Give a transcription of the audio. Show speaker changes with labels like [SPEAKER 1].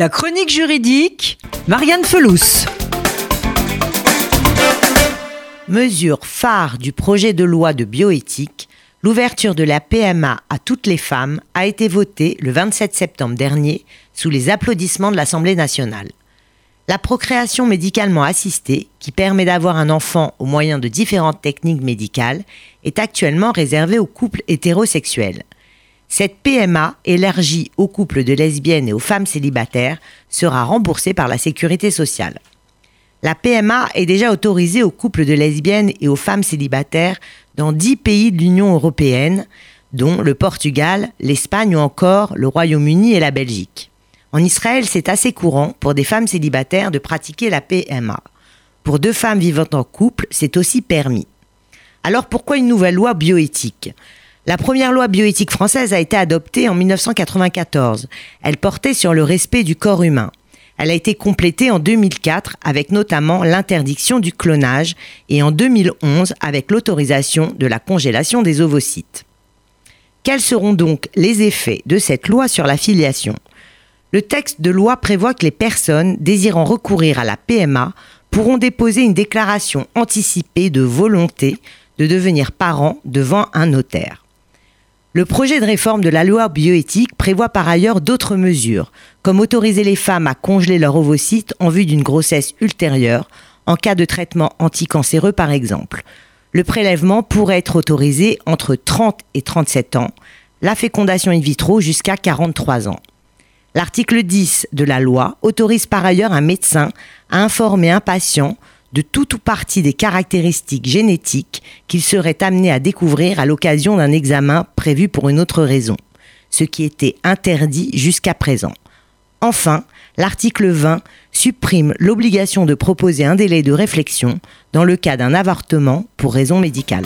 [SPEAKER 1] La chronique juridique, Marianne Felous.
[SPEAKER 2] Mesure phare du projet de loi de bioéthique, l'ouverture de la PMA à toutes les femmes a été votée le 27 septembre dernier sous les applaudissements de l'Assemblée nationale. La procréation médicalement assistée, qui permet d'avoir un enfant au moyen de différentes techniques médicales, est actuellement réservée aux couples hétérosexuels. Cette PMA, élargie aux couples de lesbiennes et aux femmes célibataires, sera remboursée par la sécurité sociale. La PMA est déjà autorisée aux couples de lesbiennes et aux femmes célibataires dans dix pays de l'Union européenne, dont le Portugal, l'Espagne ou encore le Royaume-Uni et la Belgique. En Israël, c'est assez courant pour des femmes célibataires de pratiquer la PMA. Pour deux femmes vivant en couple, c'est aussi permis. Alors pourquoi une nouvelle loi bioéthique? La première loi bioéthique française a été adoptée en 1994. Elle portait sur le respect du corps humain. Elle a été complétée en 2004 avec notamment l'interdiction du clonage et en 2011 avec l'autorisation de la congélation des ovocytes. Quels seront donc les effets de cette loi sur la filiation? Le texte de loi prévoit que les personnes désirant recourir à la PMA pourront déposer une déclaration anticipée de volonté de devenir parents devant un notaire. Le projet de réforme de la loi bioéthique prévoit par ailleurs d'autres mesures, comme autoriser les femmes à congeler leur ovocyte en vue d'une grossesse ultérieure, en cas de traitement anticancéreux par exemple. Le prélèvement pourrait être autorisé entre 30 et 37 ans, la fécondation in vitro jusqu'à 43 ans. L'article 10 de la loi autorise par ailleurs un médecin à informer un patient de tout ou partie des caractéristiques génétiques qu'il serait amené à découvrir à l'occasion d'un examen prévu pour une autre raison, ce qui était interdit jusqu'à présent. Enfin, l'article 20 supprime l'obligation de proposer un délai de réflexion dans le cas d'un avortement pour raison médicale.